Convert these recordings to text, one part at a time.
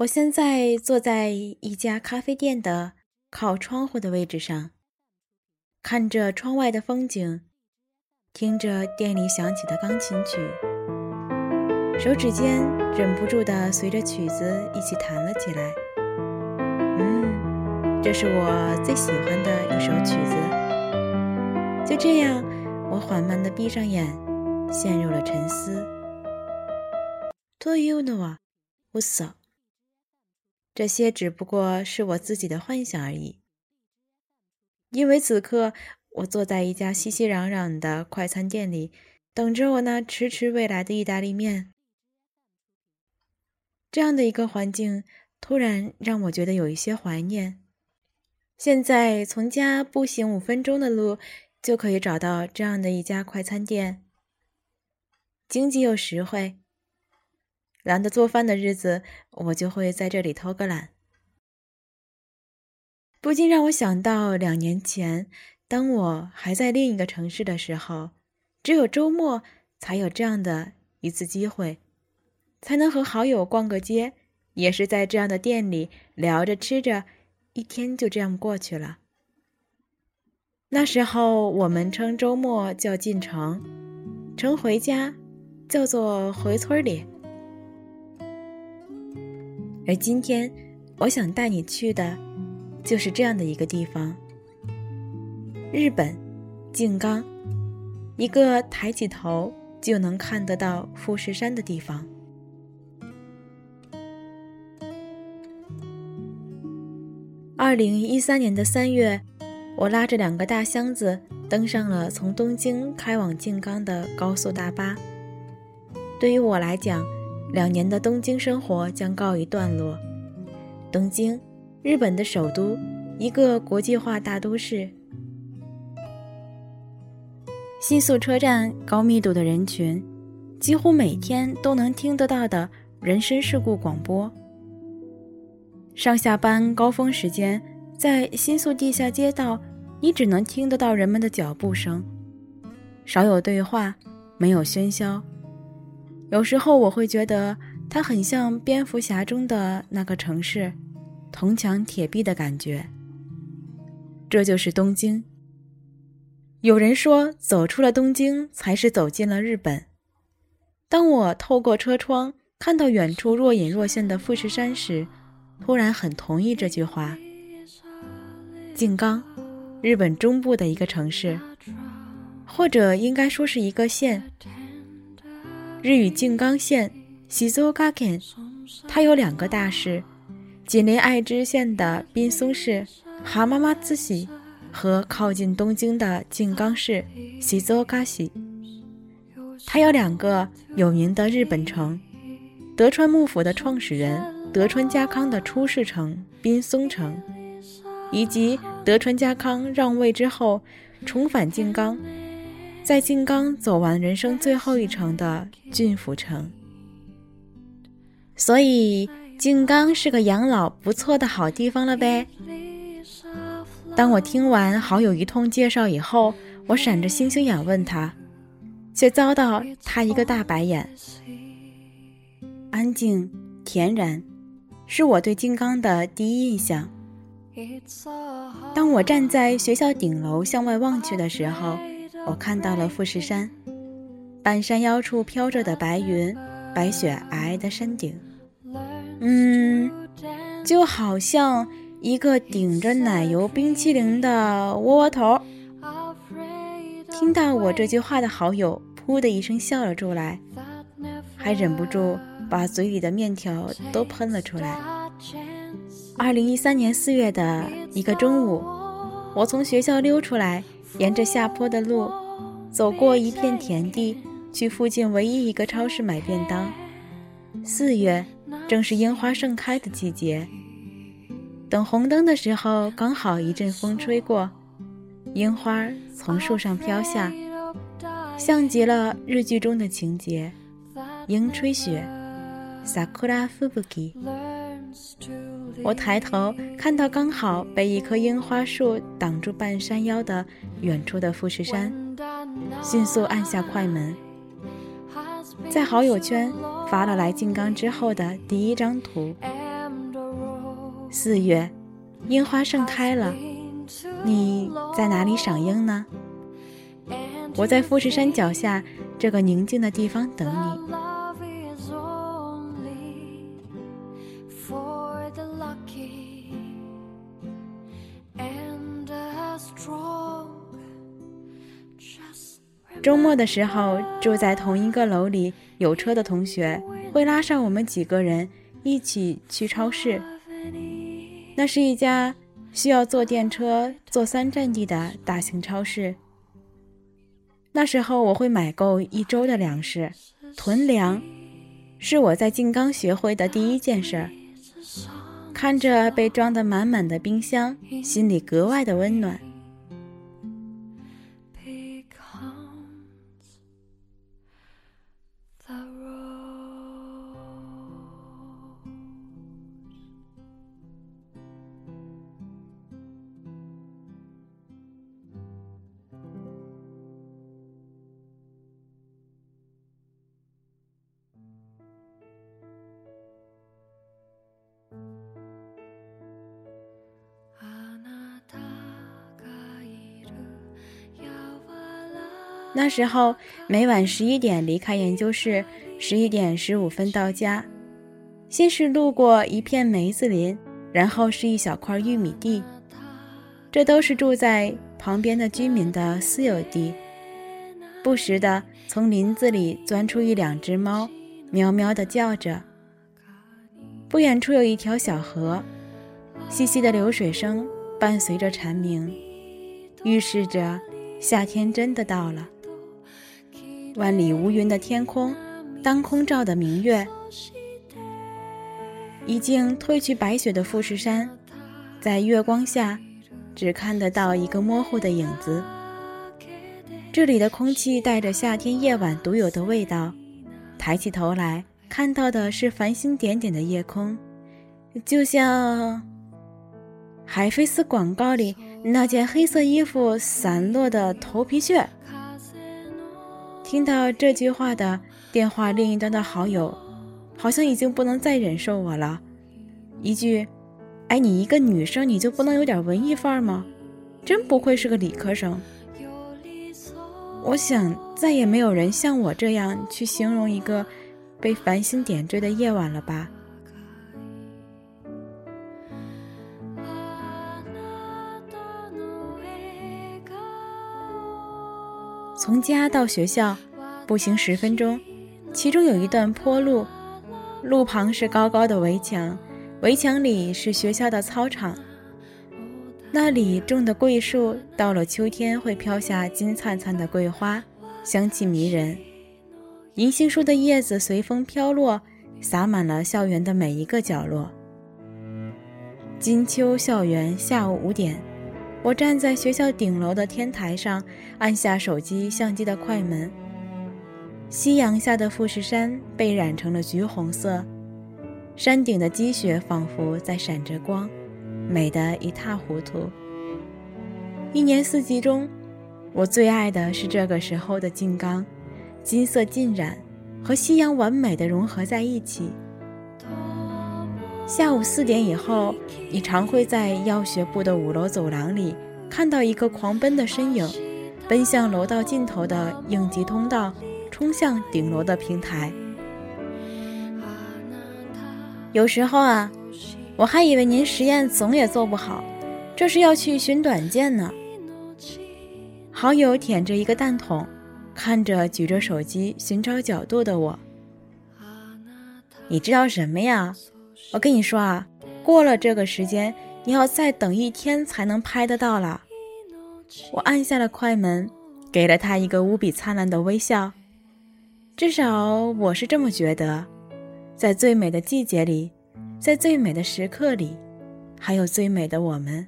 我现在坐在一家咖啡店的靠窗户的位置上，看着窗外的风景，听着店里响起的钢琴曲，手指间忍不住的随着曲子一起弹了起来。嗯，这是我最喜欢的一首曲子。就这样，我缓慢的闭上眼，陷入了沉思。というのは嘘。 这些只不过是我自己的幻想而已，因为此刻我坐在一家熙熙攘攘的快餐店里，等着我那迟迟未来的意大利面。这样的一个环境，突然让我觉得有一些怀念。现在从家步行五分钟的路，就可以找到这样的一家快餐店，经济又实惠。懒得做饭的日子，我就会在这里偷个懒，不禁让我想到两年前，当我还在另一个城市的时候，只有周末才有这样的一次机会，才能和好友逛个街，也是在这样的店里聊着吃着，一天就这样过去了。那时候我们称周末叫进城，称回家叫做回村里。而今天，我想带你去的，就是这样的一个地方——日本静冈，一个抬起头就能看得到富士山的地方。二零一三年的三月，我拉着两个大箱子登上了从东京开往静冈的高速大巴。对于我来讲，两年的东京生活将告一段落。东京，日本的首都，一个国际化大都市。新宿车站高密度的人群，几乎每天都能听得到的人身事故广播。上下班高峰时间，在新宿地下街道，你只能听得到人们的脚步声，少有对话，没有喧嚣。有时候我会觉得它很像蝙蝠侠中的那个城市，铜墙铁壁的感觉。这就是东京。有人说，走出了东京，才是走进了日本。当我透过车窗看到远处若隐若现的富士山时，突然很同意这句话。静冈，日本中部的一个城市，或者应该说是一个县。日语静冈县西周冈县，它有两个大市，紧邻爱知县的滨松市蛤蟆妈子喜和靠近东京的静冈市西周冈市。它有两个有名的日本城：德川幕府的创始人德川家康的出世城滨松城，以及德川家康让位之后重返静冈。在静冈走完人生最后一程的郡府城，所以静冈是个养老不错的好地方了呗。当我听完好友一通介绍以后，我闪着星星眼问他，却遭到他一个大白眼。安静恬然，是我对静冈的第一印象。当我站在学校顶楼向外望去的时候。我看到了富士山，半山腰处飘着的白云，白雪皑皑的山顶，嗯，就好像一个顶着奶油冰淇淋的窝窝头。听到我这句话的好友，噗的一声笑了出来，还忍不住把嘴里的面条都喷了出来。二零一三年四月的一个中午，我从学校溜出来。沿着下坡的路，走过一片田地，去附近唯一一个超市买便当。四月正是樱花盛开的季节。等红灯的时候，刚好一阵风吹过，樱花从树上飘下，像极了日剧中的情节：樱吹雪，sakura fubuki。我抬头看到，刚好被一棵樱花树挡住半山腰的远处的富士山，迅速按下快门，在好友圈发了来静冈之后的第一张图。四月，樱花盛开了，你在哪里赏樱呢？我在富士山脚下这个宁静的地方等你。的时候，住在同一个楼里有车的同学会拉上我们几个人一起去超市。那是一家需要坐电车坐三站地的大型超市。那时候我会买够一周的粮食，囤粮是我在静冈学会的第一件事。看着被装得满满的冰箱，心里格外的温暖。那时候每晚十一点离开研究室，十一点十五分到家。先是路过一片梅子林，然后是一小块玉米地，这都是住在旁边的居民的私有地。不时的从林子里钻出一两只猫，喵喵的叫着。不远处有一条小河，细细的流水声伴随着蝉鸣，预示着夏天真的到了。万里无云的天空，当空照的明月，已经褪去白雪的富士山，在月光下，只看得到一个模糊的影子。这里的空气带着夏天夜晚独有的味道，抬起头来看到的是繁星点点的夜空，就像海飞丝广告里那件黑色衣服散落的头皮屑。听到这句话的电话另一端的好友，好像已经不能再忍受我了。一句：“哎，你一个女生，你就不能有点文艺范儿吗？真不愧是个理科生。”我想再也没有人像我这样去形容一个被繁星点缀的夜晚了吧。从家到学校，步行十分钟，其中有一段坡路，路旁是高高的围墙，围墙里是学校的操场。那里种的桂树，到了秋天会飘下金灿灿的桂花，香气迷人。银杏树的叶子随风飘落，洒满了校园的每一个角落。金秋校园，下午五点。我站在学校顶楼的天台上，按下手机相机的快门。夕阳下的富士山被染成了橘红色，山顶的积雪仿佛在闪着光，美得一塌糊涂。一年四季中，我最爱的是这个时候的静冈，金色浸染，和夕阳完美的融合在一起。下午四点以后，你常会在药学部的五楼走廊里看到一个狂奔的身影，奔向楼道尽头的应急通道，冲向顶楼的平台。有时候啊，我还以为您实验总也做不好，这是要去寻短见呢。好友舔着一个蛋筒，看着举着手机寻找角度的我，你知道什么呀？我跟你说啊，过了这个时间，你要再等一天才能拍得到了。我按下了快门，给了他一个无比灿烂的微笑。至少我是这么觉得。在最美的季节里，在最美的时刻里，还有最美的我们。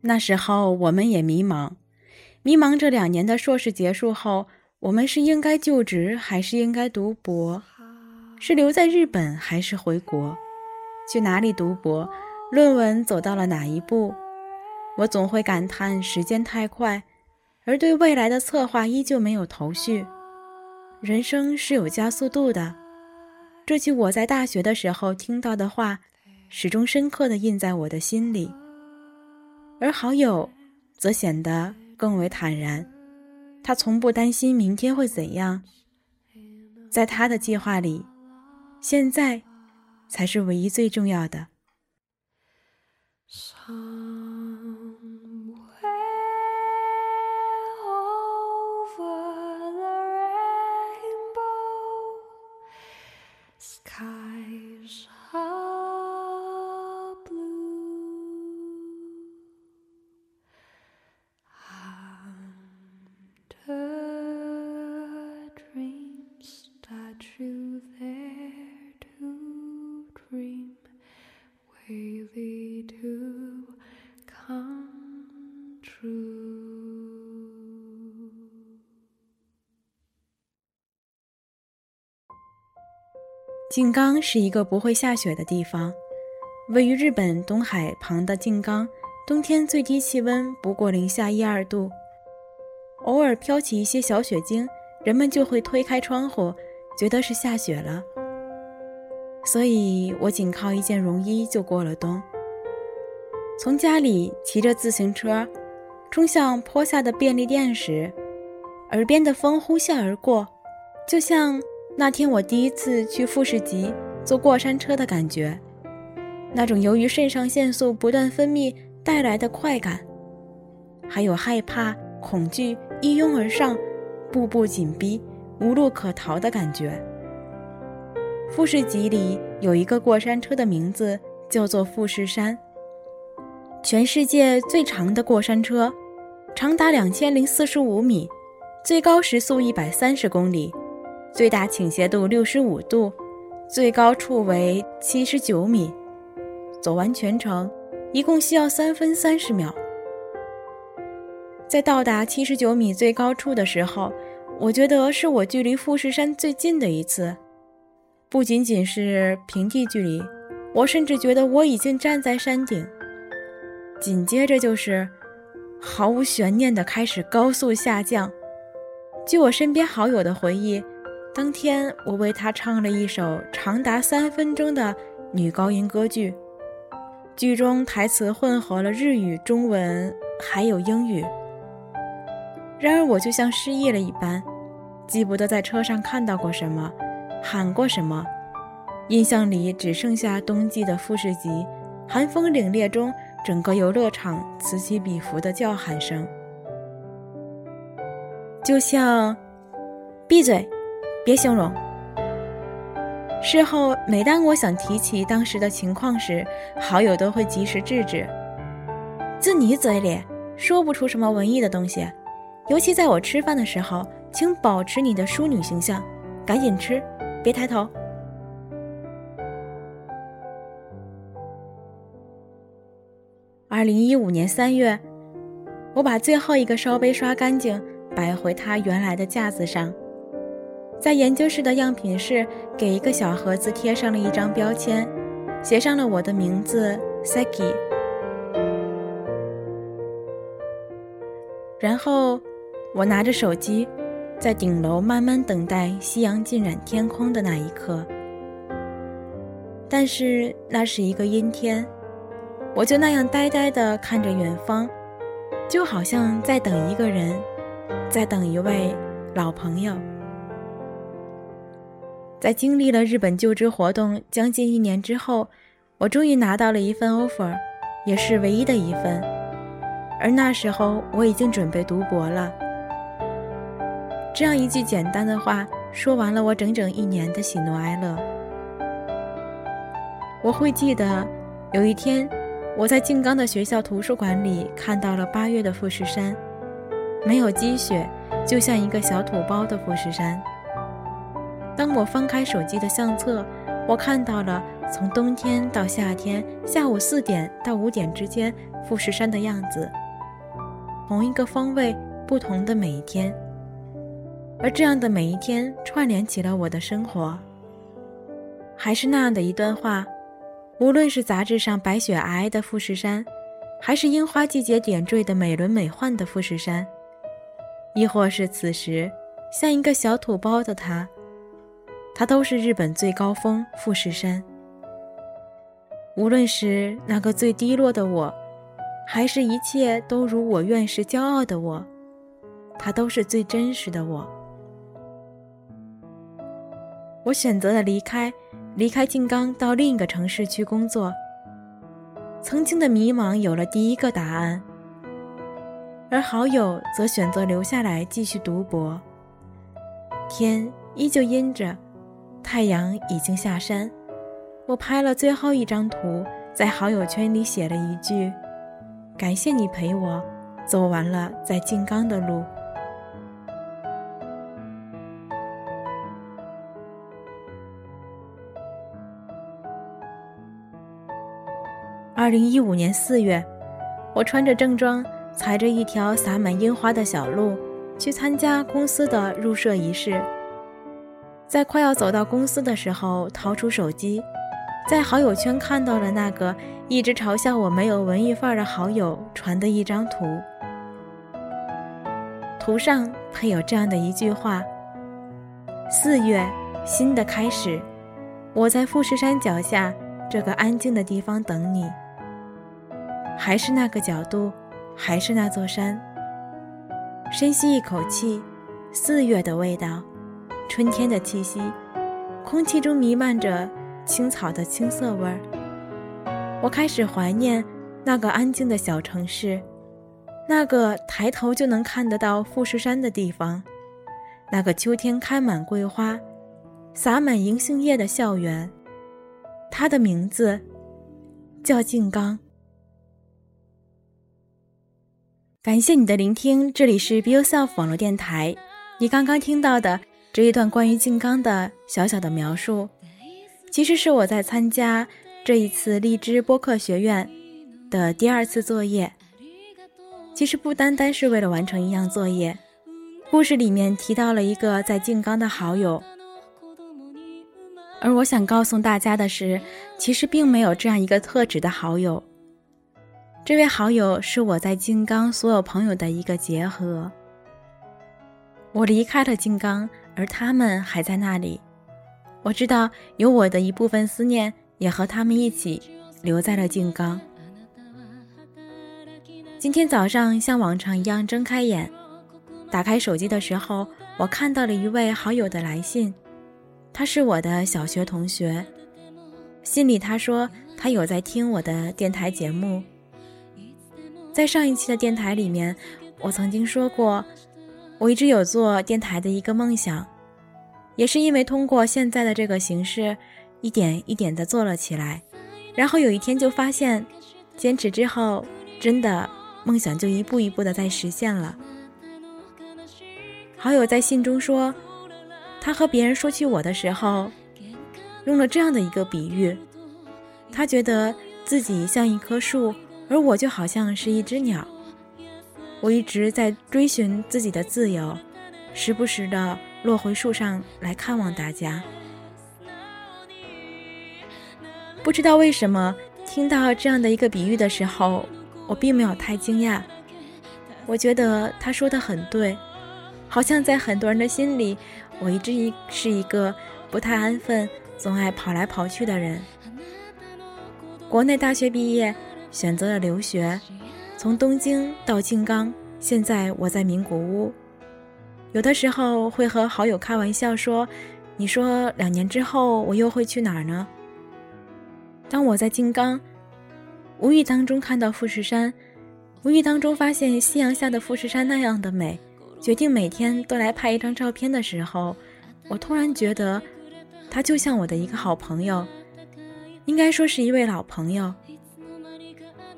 那时候我们也迷茫。迷茫这两年的硕士结束后，我们是应该就职还是应该读博？是留在日本还是回国？去哪里读博？论文走到了哪一步？我总会感叹时间太快，而对未来的策划依旧没有头绪。人生是有加速度的，这句我在大学的时候听到的话，始终深刻的印在我的心里。而好友，则显得更为坦然，他从不担心明天会怎样，在他的计划里，现在，才是唯一最重要的。静冈是一个不会下雪的地方，位于日本东海旁的静冈，冬天最低气温不过零下一二度，偶尔飘起一些小雪晶，人们就会推开窗户，觉得是下雪了。所以我仅靠一件绒衣就过了冬。从家里骑着自行车，冲向坡下的便利店时，耳边的风呼啸而过，就像……那天我第一次去富士急坐过山车的感觉，那种由于肾上腺素不断分泌带来的快感，还有害怕、恐惧一拥而上、步步紧逼、无路可逃的感觉。富士急里有一个过山车的名字叫做富士山，全世界最长的过山车，长达两千零四十五米，最高时速一百三十公里。最大倾斜度六十五度，最高处为七十九米，走完全程一共需要三分三十秒。在到达七十九米最高处的时候，我觉得是我距离富士山最近的一次。不仅仅是平地距离，我甚至觉得我已经站在山顶。紧接着就是毫无悬念的开始高速下降。据我身边好友的回忆。当天，我为他唱了一首长达三分钟的女高音歌剧，剧中台词混合了日语、中文还有英语。然而，我就像失忆了一般，记不得在车上看到过什么，喊过什么，印象里只剩下冬季的富士急，寒风凛冽中整个游乐场此起彼伏的叫喊声，就像闭嘴。别形容。事后，每当我想提起当时的情况时，好友都会及时制止。自你嘴里说不出什么文艺的东西，尤其在我吃饭的时候，请保持你的淑女形象，赶紧吃，别抬头。二零一五年三月，我把最后一个烧杯刷干净，摆回它原来的架子上。在研究室的样品室，给一个小盒子贴上了一张标签，写上了我的名字 Saki。然后，我拿着手机，在顶楼慢慢等待夕阳浸染天空的那一刻。但是那是一个阴天，我就那样呆呆地看着远方，就好像在等一个人，在等一位老朋友。在经历了日本就职活动将近一年之后，我终于拿到了一份 offer，也是唯一的一份。而那时候我已经准备读博了。这样一句简单的话，说完了我整整一年的喜怒哀乐。我会记得，有一天，我在静冈的学校图书馆里看到了八月的富士山，没有积雪，就像一个小土包的富士山。当我翻开手机的相册，我看到了从冬天到夏天，下午四点到五点之间富士山的样子。同一个方位，不同的每一天。而这样的每一天，串联起了我的生活。还是那样的一段话：无论是杂志上白雪皑皑的富士山，还是樱花季节点缀的美轮美奂的富士山，亦或是此时像一个小土包的他，他都是日本最高峰富士山。无论是那个最低落的我，还是一切都如我愿时骄傲的我，他都是最真实的我。我选择了离开，离开静冈，到另一个城市去工作。曾经的迷茫有了第一个答案，而好友则选择留下来继续读博。天依旧阴着，太阳已经下山。我拍了最后一张图，在好友圈里写了一句：“感谢你陪我走完了在静冈的路。”二零一五年四月，我穿着正装，踩着一条洒满樱花的小路，去参加公司的入社仪式。在快要走到公司的时候，掏出手机，在好友圈看到了那个一直嘲笑我没有文艺范儿的好友传的一张图。图上配有这样的一句话：“四月，新的开始，我在富士山脚下这个安静的地方等你。”还是那个角度，还是那座山。深吸一口气，四月的味道，春天的气息，空气中弥漫着青草的青涩味儿。我开始怀念那个安静的小城市，那个抬头就能看得到富士山的地方，那个秋天开满桂花、洒满银杏叶的校园。它的名字叫静冈。感谢你的聆听，这里是 Be Yourself 网络电台。你刚刚听到的这一段关于静冈的小小的描述，其实是我在参加这一次荔枝播客学院的第二次作业。其实不单单是为了完成一样作业，故事里面提到了一个在静冈的好友，而我想告诉大家的是，其实并没有这样一个特指的好友。这位好友是我在静冈所有朋友的一个结合。我离开了静冈，而他们还在那里。我知道有我的一部分思念，也和他们一起留在了静冈。今天早上像往常一样睁开眼，打开手机的时候，我看到了一位好友的来信。他是我的小学同学，信里他说他有在听我的电台节目。在上一期的电台里面，我曾经说过，我一直有做电台的一个梦想，也是因为通过现在的这个形式，一点一点的做了起来，然后有一天就发现，坚持之后，真的梦想就一步一步的在实现了。好友在信中说，他和别人说起我的时候，用了这样的一个比喻，他觉得自己像一棵树。而我就好像是一只鸟，我一直在追寻自己的自由，时不时的落回树上来看望大家。不知道为什么，听到这样的一个比喻的时候，我并没有太惊讶。我觉得他说的很对，好像在很多人的心里，我一直一是一个不太安分、总爱跑来跑去的人。国内大学毕业。选择了留学，从东京到静冈，现在我在名古屋。有的时候会和好友开玩笑说：“你说两年之后我又会去哪儿呢？”当我在静冈，无意当中看到富士山，无意当中发现夕阳下的富士山那样的美，决定每天都来拍一张照片的时候，我突然觉得，他就像我的一个好朋友，应该说是一位老朋友。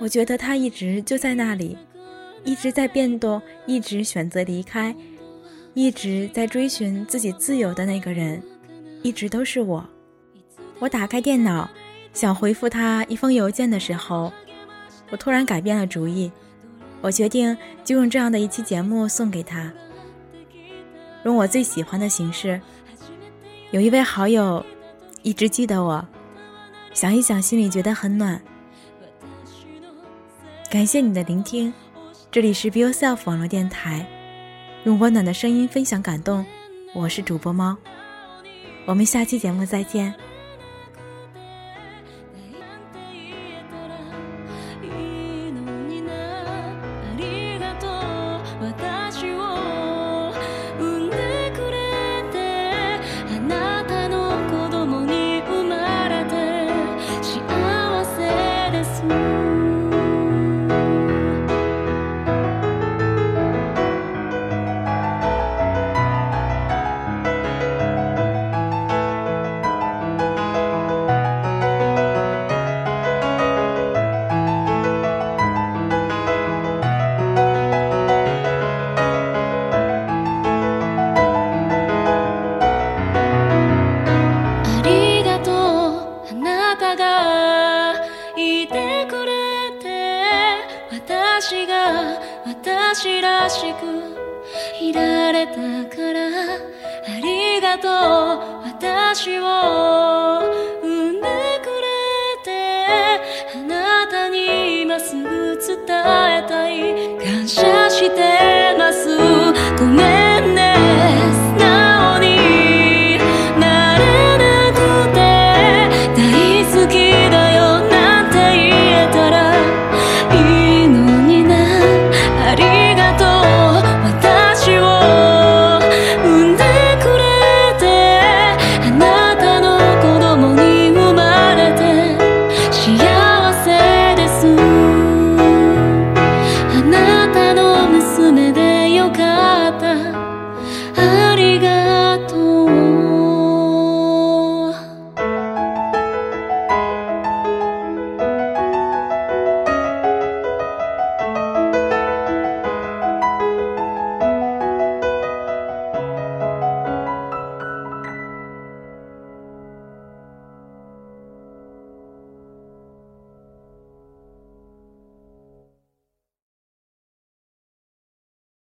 我觉得他一直就在那里，一直在变动，一直选择离开，一直在追寻自己自由的那个人，一直都是我。我打开电脑，想回复他一封邮件的时候，我突然改变了主意。我决定就用这样的一期节目送给他，用我最喜欢的形式。有一位好友一直记得我，想一想心里觉得很暖。感谢你的聆听，这里是 Be Yourself 网络电台，用温暖的声音分享感动。我是主播猫，我们下期节目再见。がいてくれて私が私らしくいられたからありがとう私を産んでくれてあなたに今すぐ伝えたい感謝して